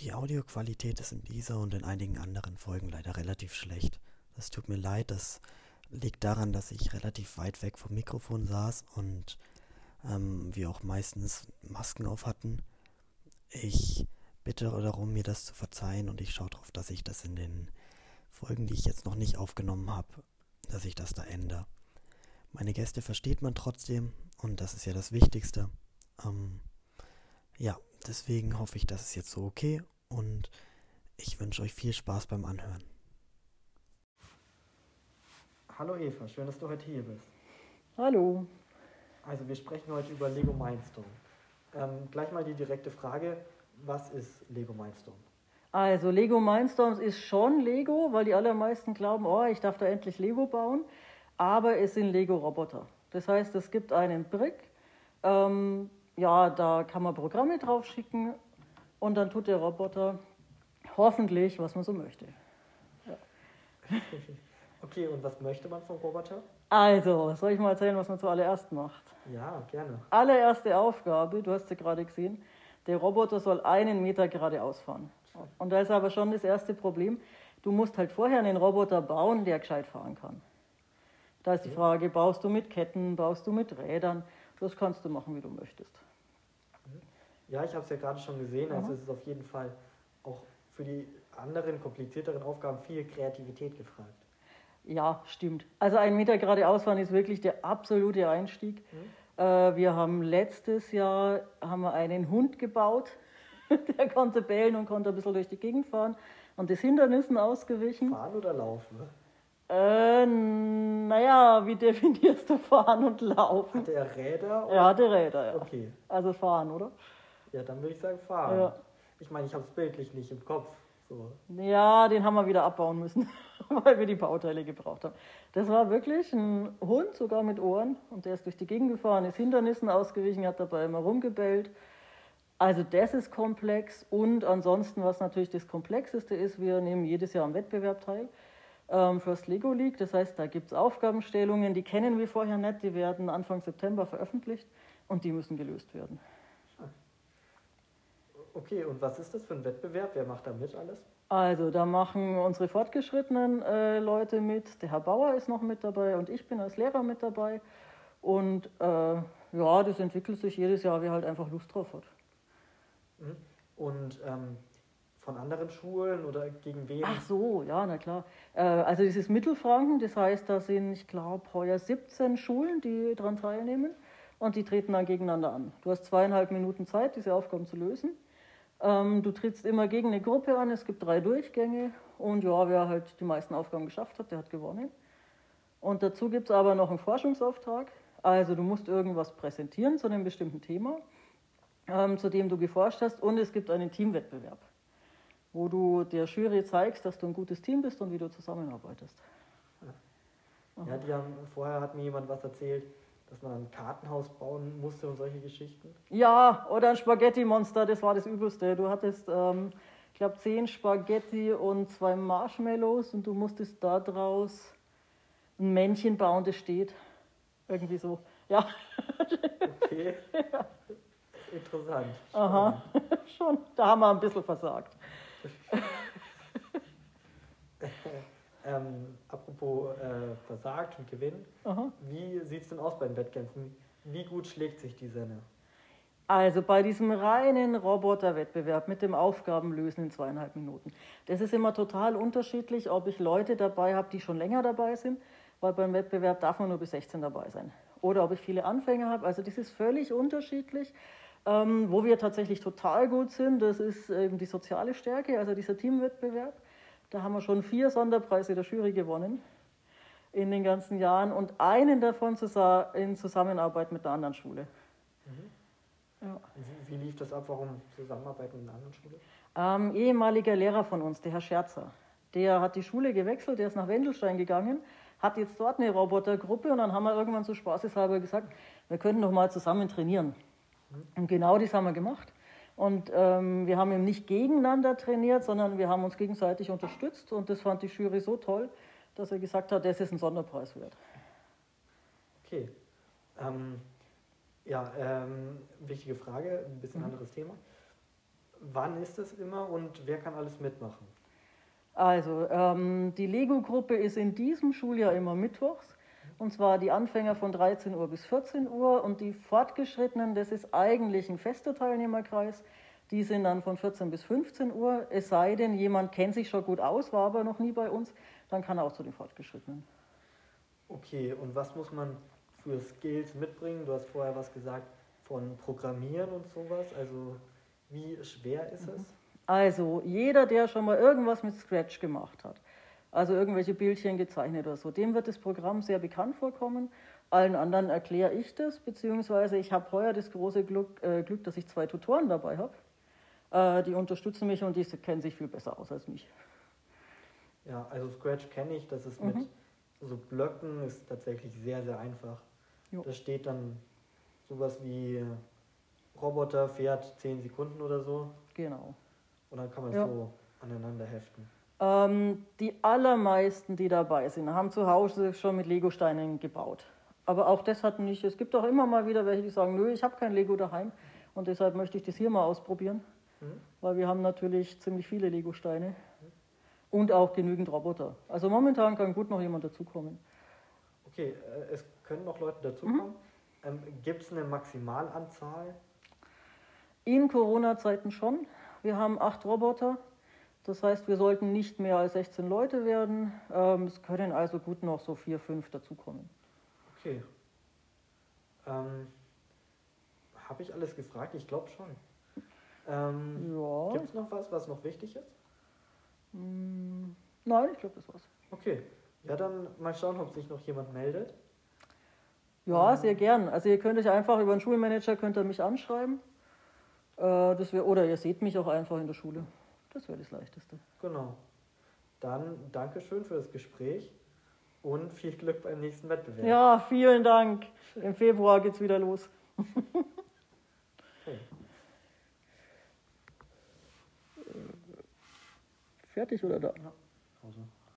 Die Audioqualität ist in dieser und in einigen anderen Folgen leider relativ schlecht. Das tut mir leid, das liegt daran, dass ich relativ weit weg vom Mikrofon saß und ähm, wir auch meistens Masken auf hatten. Ich bitte darum, mir das zu verzeihen und ich schaue darauf, dass ich das in den Folgen, die ich jetzt noch nicht aufgenommen habe, dass ich das da ändere. Meine Gäste versteht man trotzdem und das ist ja das Wichtigste. Ähm, ja, deswegen hoffe ich, das ist jetzt so okay und ich wünsche euch viel Spaß beim Anhören. Hallo Eva, schön, dass du heute hier bist. Hallo. Also wir sprechen heute über Lego Mindstorm. Ähm, gleich mal die direkte Frage, was ist Lego Mindstorm? Also Lego Mindstorms ist schon Lego, weil die allermeisten glauben, oh, ich darf da endlich Lego bauen, aber es sind Lego-Roboter. Das heißt, es gibt einen Brick, ähm, ja, da kann man Programme drauf schicken und dann tut der Roboter hoffentlich, was man so möchte. Ja. Okay, und was möchte man vom Roboter? Also, soll ich mal erzählen, was man zuallererst macht? Ja, gerne. Allererste Aufgabe, du hast sie gerade gesehen, der Roboter soll einen Meter geradeaus fahren. Und da ist aber schon das erste Problem, du musst halt vorher einen Roboter bauen, der gescheit fahren kann. Da ist die Frage, baust du mit Ketten, baust du mit Rädern? Das kannst du machen, wie du möchtest. Ja, ich habe es ja gerade schon gesehen, also es ist auf jeden Fall auch für die anderen komplizierteren Aufgaben viel Kreativität gefragt. Ja, stimmt. Also ein Meter geradeaus fahren ist wirklich der absolute Einstieg. Mhm. Äh, wir haben letztes Jahr haben wir einen Hund gebaut, der konnte bellen und konnte ein bisschen durch die Gegend fahren und ist Hindernissen ausgewichen. Fahren oder laufen? Äh, naja, wie definierst du fahren und laufen? Hat er Räder? Oder? Er hatte Räder, ja. Okay. Also fahren, oder? Ja, dann würde ich sagen fahren. Ja. Ich meine, ich habe es bildlich nicht im Kopf. So. Ja, den haben wir wieder abbauen müssen, weil wir die Bauteile gebraucht haben. Das war wirklich ein Hund, sogar mit Ohren, und der ist durch die Gegend gefahren, ist Hindernissen ausgewichen, hat dabei immer rumgebellt. Also das ist komplex und ansonsten, was natürlich das Komplexeste ist, wir nehmen jedes Jahr am Wettbewerb teil, ähm, First Lego League. Das heißt, da gibt es Aufgabenstellungen, die kennen wir vorher nicht, die werden Anfang September veröffentlicht und die müssen gelöst werden. Okay, und was ist das für ein Wettbewerb? Wer macht da mit alles? Also, da machen unsere fortgeschrittenen äh, Leute mit. Der Herr Bauer ist noch mit dabei und ich bin als Lehrer mit dabei. Und äh, ja, das entwickelt sich jedes Jahr, wer halt einfach Lust drauf hat. Mhm. Und ähm, von anderen Schulen oder gegen wen? Ach so, ja, na klar. Äh, also, das ist Mittelfranken, das heißt, da sind, ich glaube, heuer 17 Schulen, die daran teilnehmen. Und die treten dann gegeneinander an. Du hast zweieinhalb Minuten Zeit, diese Aufgaben zu lösen. Ähm, du trittst immer gegen eine Gruppe an, es gibt drei Durchgänge und ja, wer halt die meisten Aufgaben geschafft hat, der hat gewonnen. Und dazu gibt es aber noch einen Forschungsauftrag. Also du musst irgendwas präsentieren zu einem bestimmten Thema, ähm, zu dem du geforscht hast und es gibt einen Teamwettbewerb, wo du der Jury zeigst, dass du ein gutes Team bist und wie du zusammenarbeitest. Ja, die haben, vorher hat mir jemand was erzählt, dass man ein Kartenhaus bauen musste und solche Geschichten? Ja, oder ein Spaghetti-Monster, das war das Übelste. Du hattest, ähm, ich glaube, zehn Spaghetti und zwei Marshmallows und du musstest da draus ein Männchen bauen, das steht. Irgendwie so. Ja. Okay. ja. Interessant. Aha, schon. Da haben wir ein bisschen versagt. Ähm, apropos äh, versagt und Gewinn, Aha. wie sieht es denn aus beim Wettkämpfen? Wie gut schlägt sich die Senne? Also bei diesem reinen Roboterwettbewerb mit dem Aufgabenlösen in zweieinhalb Minuten. Das ist immer total unterschiedlich, ob ich Leute dabei habe, die schon länger dabei sind, weil beim Wettbewerb darf man nur bis 16 dabei sein. Oder ob ich viele Anfänger habe. Also das ist völlig unterschiedlich. Ähm, wo wir tatsächlich total gut sind, das ist eben die soziale Stärke, also dieser Teamwettbewerb. Da haben wir schon vier Sonderpreise der Jury gewonnen in den ganzen Jahren und einen davon in Zusammenarbeit mit einer anderen Schule. Mhm. Ja. Wie, lief das ab? Warum Zusammenarbeit mit einer anderen Schule? Ähm, ehemaliger Lehrer von uns, der Herr Scherzer, der hat die Schule gewechselt, der ist nach Wendelstein gegangen, hat jetzt dort eine Robotergruppe und dann haben wir irgendwann so spaßeshalber gesagt, wir könnten doch mal zusammen trainieren. Mhm. Und genau das haben wir gemacht. Und ähm, wir haben eben nicht gegeneinander trainiert, sondern wir haben uns gegenseitig unterstützt. Und das fand die Jury so toll, dass er gesagt hat, das ist ein Sonderpreis wert. Okay. Ähm, ja, ähm, wichtige Frage, ein bisschen mhm. anderes Thema. wann ist das immer und wer kann alles mitmachen? Also, ähm, die Lego-Gruppe ist in diesem Schuljahr immer mittwochs. Und zwar die Anfänger von 13 Uhr bis 14 Uhr und die Fortgeschrittenen, das ist eigentlich ein fester Teilnehmerkreis. Die sind dann von 14 bis 15 Uhr. Es sei denn, jemand kennt sich schon gut aus, war aber noch nie bei uns, dann kann er auch zu den Fortgeschrittenen. Okay, und was muss man für Skills mitbringen? Du hast vorher was gesagt von Programmieren und sowas. Also, wie schwer ist es? Also, jeder, der schon mal irgendwas mit Scratch gemacht hat, also irgendwelche Bildchen gezeichnet oder so. Dem wird das Programm sehr bekannt vorkommen. Allen anderen erkläre ich das, beziehungsweise ich habe heuer das große Glück, äh, Glück, dass ich zwei Tutoren dabei habe. Äh, die unterstützen mich und die kennen sich viel besser aus als mich. Ja, also Scratch kenne ich, das ist mhm. mit so Blöcken ist tatsächlich sehr, sehr einfach. Jo. Da steht dann sowas wie Roboter fährt 10 Sekunden oder so. Genau. Und dann kann man ja. so aneinander heften. Ähm, die allermeisten, die dabei sind, haben zu Hause schon mit Legosteinen gebaut. Aber auch das hat nicht, es gibt auch immer mal wieder welche, die sagen, nö, ich habe kein Lego daheim und deshalb möchte ich das hier mal ausprobieren, mhm. weil wir haben natürlich ziemlich viele Legosteine mhm. und auch genügend Roboter. Also momentan kann gut noch jemand dazukommen. Okay, äh, es können noch Leute dazukommen. Mhm. Ähm, Gibt es eine Maximalanzahl? In Corona-Zeiten schon. Wir haben acht Roboter das heißt, wir sollten nicht mehr als 16 Leute werden. Ähm, es können also gut noch so vier, fünf dazukommen. Okay. Ähm, Habe ich alles gefragt? Ich glaube schon. Ähm, ja. Gibt es noch was, was noch wichtig ist? Mm, nein, ich glaube, das war's. Okay. Ja, dann mal schauen, ob sich noch jemand meldet. Ja, ähm. sehr gern. Also ihr könnt euch einfach über den Schulmanager könnt ihr mich anschreiben. Äh, das wär, oder ihr seht mich auch einfach in der Schule. Das wäre das Leichteste. Genau. Dann Dankeschön für das Gespräch und viel Glück beim nächsten Wettbewerb. Ja, vielen Dank. Im Februar geht's wieder los. okay. Fertig oder da? Ja.